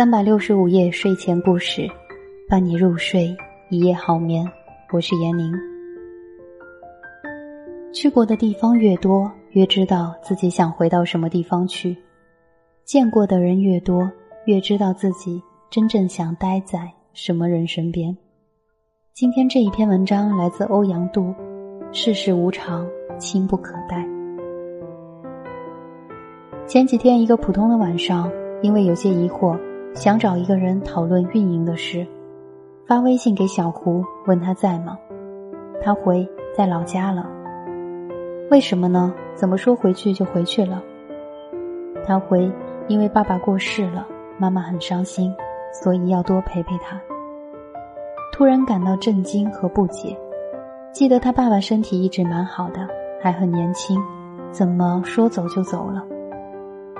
三百六十五夜睡前故事，伴你入睡，一夜好眠。我是闫宁。去过的地方越多，越知道自己想回到什么地方去；见过的人越多，越知道自己真正想待在什么人身边。今天这一篇文章来自欧阳度，世事无常，轻不可待。前几天一个普通的晚上，因为有些疑惑，想找一个人讨论运营的事，发微信给小胡问他在吗？他回在老家了。为什么呢？怎么说回去就回去了？他回因为爸爸过世了，妈妈很伤心，所以要多陪陪他。突然感到震惊和不解，记得他爸爸身体一直蛮好的，还很年轻，怎么说走就走了？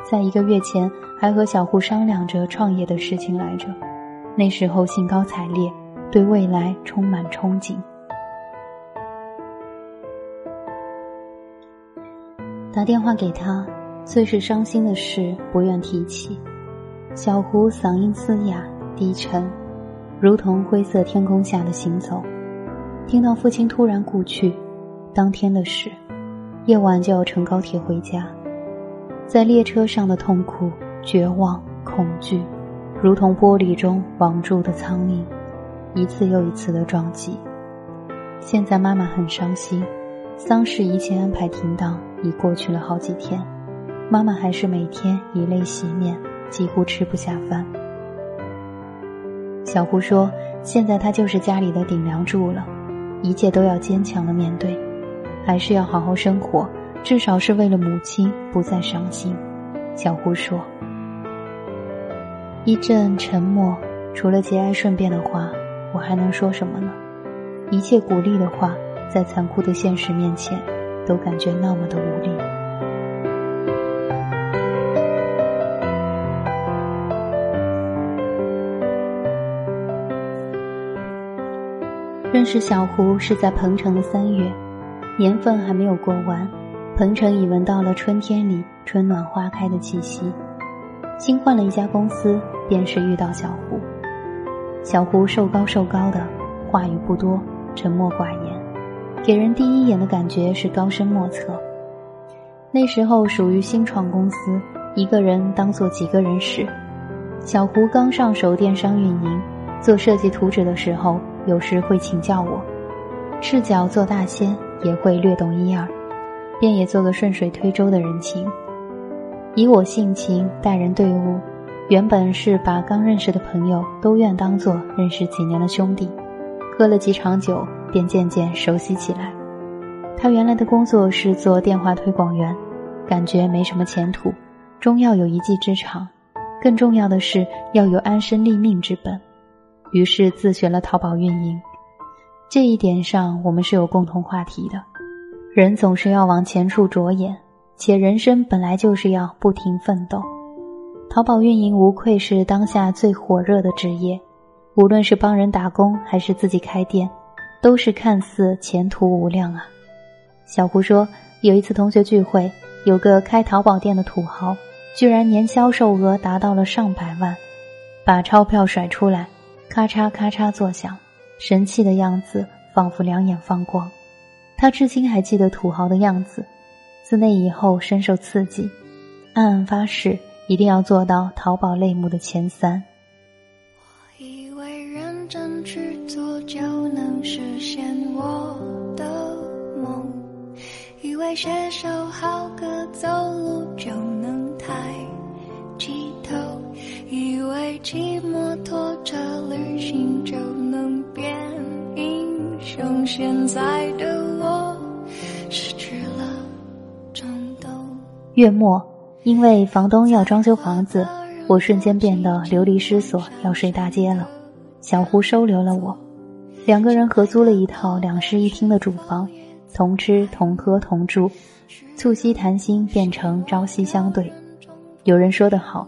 在一个月前，还和小胡商量着创业的事情来着。那时候兴高采烈，对未来充满憧憬。打电话给他，最是伤心的事不愿提起。小胡嗓音嘶哑低沉，如同灰色天空下的行走。听到父亲突然故去，当天的事，夜晚就要乘高铁回家。在列车上的痛苦、绝望、恐惧，如同玻璃中网住的苍蝇，一次又一次的撞击。现在妈妈很伤心，丧事一切安排停当，已过去了好几天，妈妈还是每天以泪洗面，几乎吃不下饭。小胡说：“现在他就是家里的顶梁柱了，一切都要坚强的面对，还是要好好生活。”至少是为了母亲不再伤心，小胡说。一阵沉默，除了节哀顺变的话，我还能说什么呢？一切鼓励的话，在残酷的现实面前，都感觉那么的无力。认识小胡是在彭城的三月，年份还没有过完。彭城已闻到了春天里春暖花开的气息，新换了一家公司，便是遇到小胡。小胡瘦高瘦高的，话语不多，沉默寡言，给人第一眼的感觉是高深莫测。那时候属于新创公司，一个人当做几个人使。小胡刚上手电商运营，做设计图纸的时候，有时会请教我，赤脚做大仙也会略懂一二。便也做个顺水推舟的人情，以我性情待人对物，原本是把刚认识的朋友都愿当做认识几年的兄弟，喝了几场酒，便渐渐熟悉起来。他原来的工作是做电话推广员，感觉没什么前途，终要有一技之长，更重要的是要有安身立命之本，于是自学了淘宝运营。这一点上，我们是有共同话题的。人总是要往前处着眼，且人生本来就是要不停奋斗。淘宝运营无愧是当下最火热的职业，无论是帮人打工还是自己开店，都是看似前途无量啊。小胡说，有一次同学聚会，有个开淘宝店的土豪，居然年销售额达到了上百万，把钞票甩出来，咔嚓咔嚓作响，神气的样子仿佛两眼放光。他至今还记得土豪的样子，自那以后深受刺激，暗暗发誓一定要做到淘宝类目的前三。我以为认真去做就能实现我的梦，以为写首好歌走路就能抬起头，以为骑摩托车旅行就能变英雄，现在的。月末，因为房东要装修房子，我瞬间变得流离失所，要睡大街了。小胡收留了我，两个人合租了一套两室一厅的主房，同吃同喝同住，促膝谈心变成朝夕相对。有人说得好，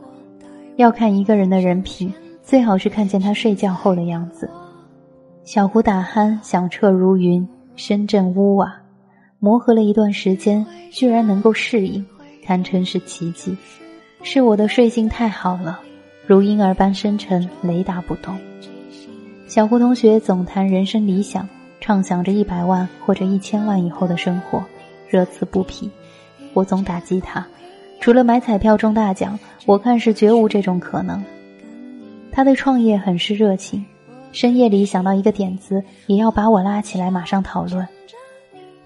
要看一个人的人品，最好是看见他睡觉后的样子。小胡打鼾响彻如云，深圳屋瓦，磨合了一段时间，居然能够适应。堪称是奇迹，是我的睡性太好了，如婴儿般深沉，雷打不动。小胡同学总谈人生理想，畅想着一百万或者一千万以后的生活，热刺不疲。我总打击他，除了买彩票中大奖，我看是绝无这种可能。他对创业很是热情，深夜里想到一个点子，也要把我拉起来马上讨论。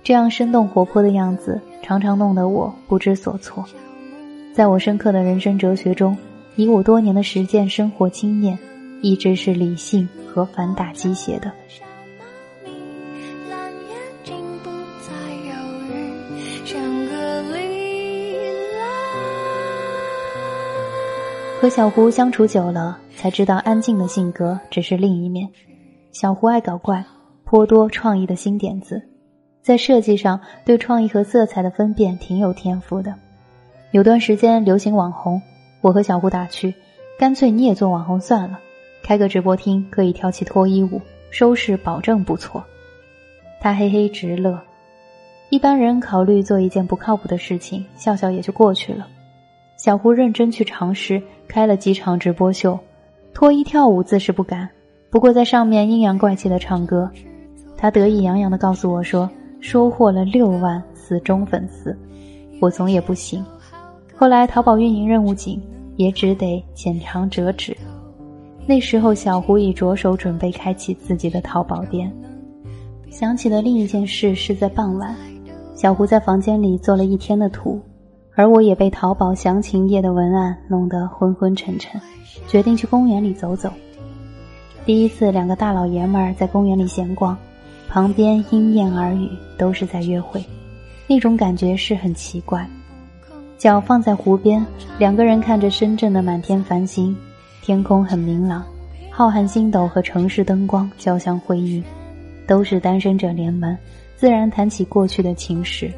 这样生动活泼的样子，常常弄得我不知所措。在我深刻的人生哲学中，以我多年的实践生活经验，一直是理性和反打鸡血的。和小胡相处久了，才知道安静的性格只是另一面。小胡爱搞怪，颇多创意的新点子，在设计上对创意和色彩的分辨挺有天赋的。有段时间流行网红，我和小胡打趣，干脆你也做网红算了，开个直播厅可以跳起脱衣舞，收视保证不错。他嘿嘿直乐。一般人考虑做一件不靠谱的事情，笑笑也就过去了。小胡认真去尝试，开了几场直播秀，脱衣跳舞自是不敢，不过在上面阴阳怪气的唱歌，他得意洋洋地告诉我说收获了六万死忠粉丝，我总也不行。后来淘宝运营任务紧，也只得浅尝辄止。那时候小胡已着手准备开启自己的淘宝店。想起了另一件事，是在傍晚，小胡在房间里做了一天的图。而我也被淘宝详情页的文案弄得昏昏沉沉，决定去公园里走走。第一次，两个大老爷们儿在公园里闲逛，旁边莺燕耳语，都是在约会，那种感觉是很奇怪。脚放在湖边，两个人看着深圳的满天繁星，天空很明朗，浩瀚星斗和城市灯光交相辉映，都是单身者联盟，自然谈起过去的情史。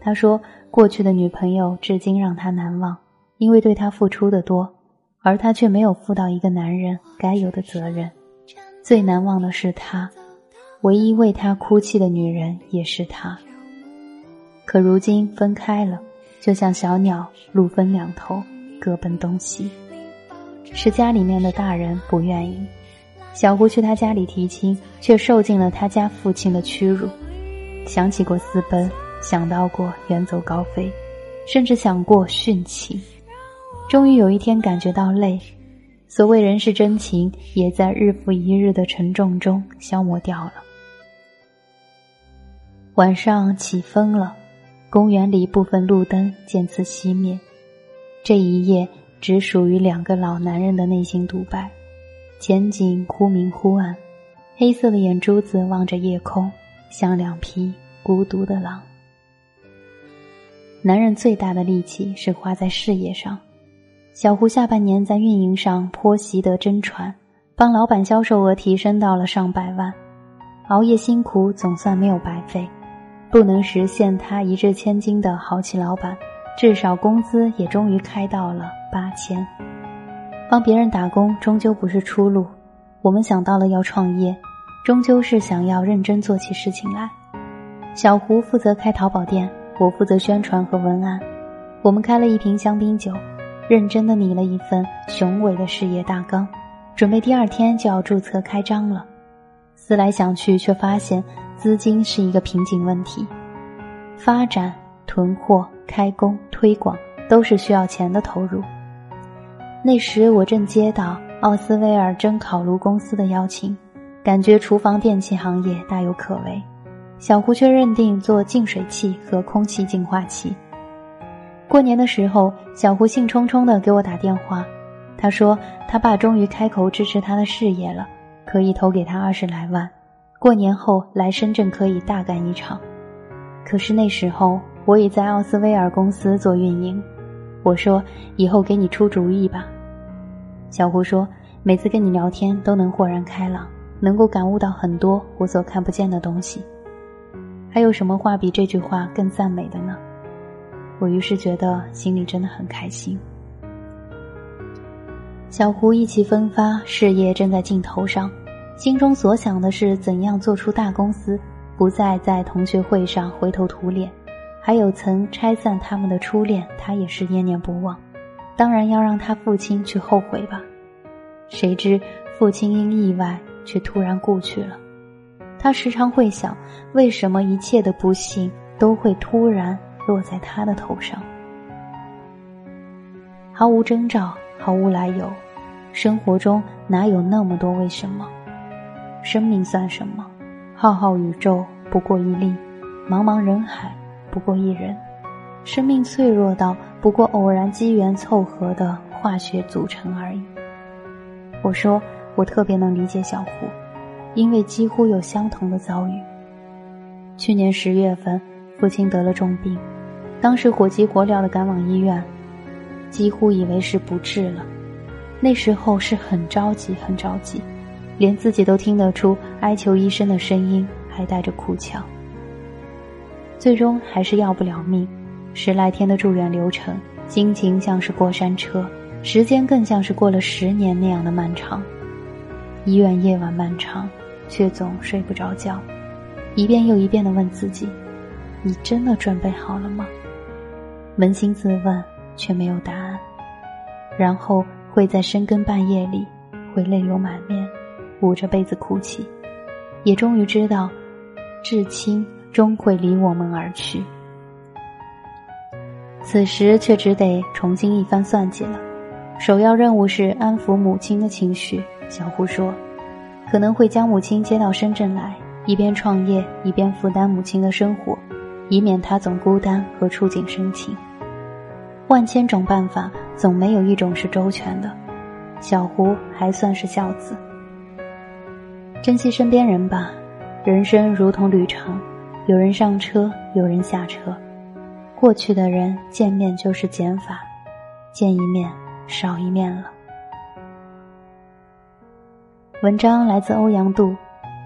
他说。过去的女朋友至今让他难忘，因为对他付出的多，而他却没有负到一个男人该有的责任。最难忘的是他，唯一为他哭泣的女人也是他。可如今分开了，就像小鸟路分两头，各奔东西。是家里面的大人不愿意，小胡去他家里提亲，却受尽了他家父亲的屈辱。想起过私奔。想到过远走高飞，甚至想过殉情。终于有一天感觉到累，所谓人世真情，也在日复一日的沉重中消磨掉了。晚上起风了，公园里部分路灯渐次熄灭。这一夜只属于两个老男人的内心独白，前景忽明忽暗，黑色的眼珠子望着夜空，像两匹孤独的狼。男人最大的力气是花在事业上。小胡下半年在运营上颇习得真传，帮老板销售额提升到了上百万，熬夜辛苦总算没有白费。不能实现他一掷千金的豪气老板，至少工资也终于开到了八千。帮别人打工终究不是出路，我们想到了要创业，终究是想要认真做起事情来。小胡负责开淘宝店。我负责宣传和文案，我们开了一瓶香槟酒，认真的拟了一份雄伟的事业大纲，准备第二天就要注册开张了。思来想去，却发现资金是一个瓶颈问题，发展、囤货、开工、推广都是需要钱的投入。那时我正接到奥斯威尔蒸烤炉公司的邀请，感觉厨房电器行业大有可为。小胡却认定做净水器和空气净化器。过年的时候，小胡兴冲冲地给我打电话，他说他爸终于开口支持他的事业了，可以投给他二十来万，过年后来深圳可以大干一场。可是那时候我已在奥斯威尔公司做运营，我说以后给你出主意吧。小胡说每次跟你聊天都能豁然开朗，能够感悟到很多我所看不见的东西。还有什么话比这句话更赞美的呢？我于是觉得心里真的很开心。小胡意气风发，事业正在劲头上，心中所想的是怎样做出大公司，不再在同学会上灰头土脸。还有曾拆散他们的初恋，他也是念念不忘。当然要让他父亲去后悔吧。谁知父亲因意外却突然故去了。他时常会想，为什么一切的不幸都会突然落在他的头上？毫无征兆，毫无来由，生活中哪有那么多为什么？生命算什么？浩浩宇宙不过一粒，茫茫人海不过一人。生命脆弱到不过偶然机缘凑合的化学组成而已。我说，我特别能理解小胡，因为几乎有相同的遭遇。去年十月份，父亲得了重病，当时火急火燎的赶往医院，几乎以为是不治了。那时候是很着急，很着急，连自己都听得出哀求医生的声音，还带着哭腔。最终还是要不了命。十来天的住院流程，心情像是过山车，时间更像是过了十年那样的漫长。医院夜晚漫长，却总睡不着觉，一遍又一遍地问自己：“你真的准备好了吗？”扪心自问，却没有答案。然后会在深更半夜里，会泪流满面，捂着被子哭泣，也终于知道，至亲终会离我们而去。此时却只得重新一番算计了。首要任务是安抚母亲的情绪。小胡说，可能会将母亲接到深圳来，一边创业一边负担母亲的生活，以免她总孤单和触景生情。万千种办法，总没有一种是周全的。小胡还算是孝子。珍惜身边人吧，人生如同旅程，有人上车，有人下车。过去的人见面就是减法，见一面少一面了。文章来自欧阳度，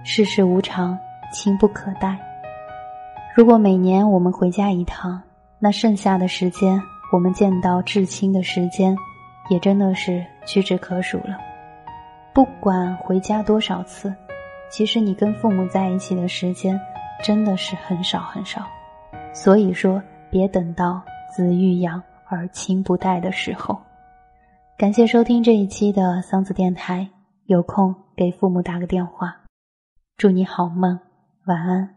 世事无常，情不可待。如果每年我们回家一趟，那剩下的时间，我们见到至亲的时间，也真的是屈指可数了。不管回家多少次，其实你跟父母在一起的时间，真的是很少很少。所以说。别等到子欲养而亲不待的时候。感谢收听这一期的桑子电台，有空给父母打个电话。祝你好梦，晚安。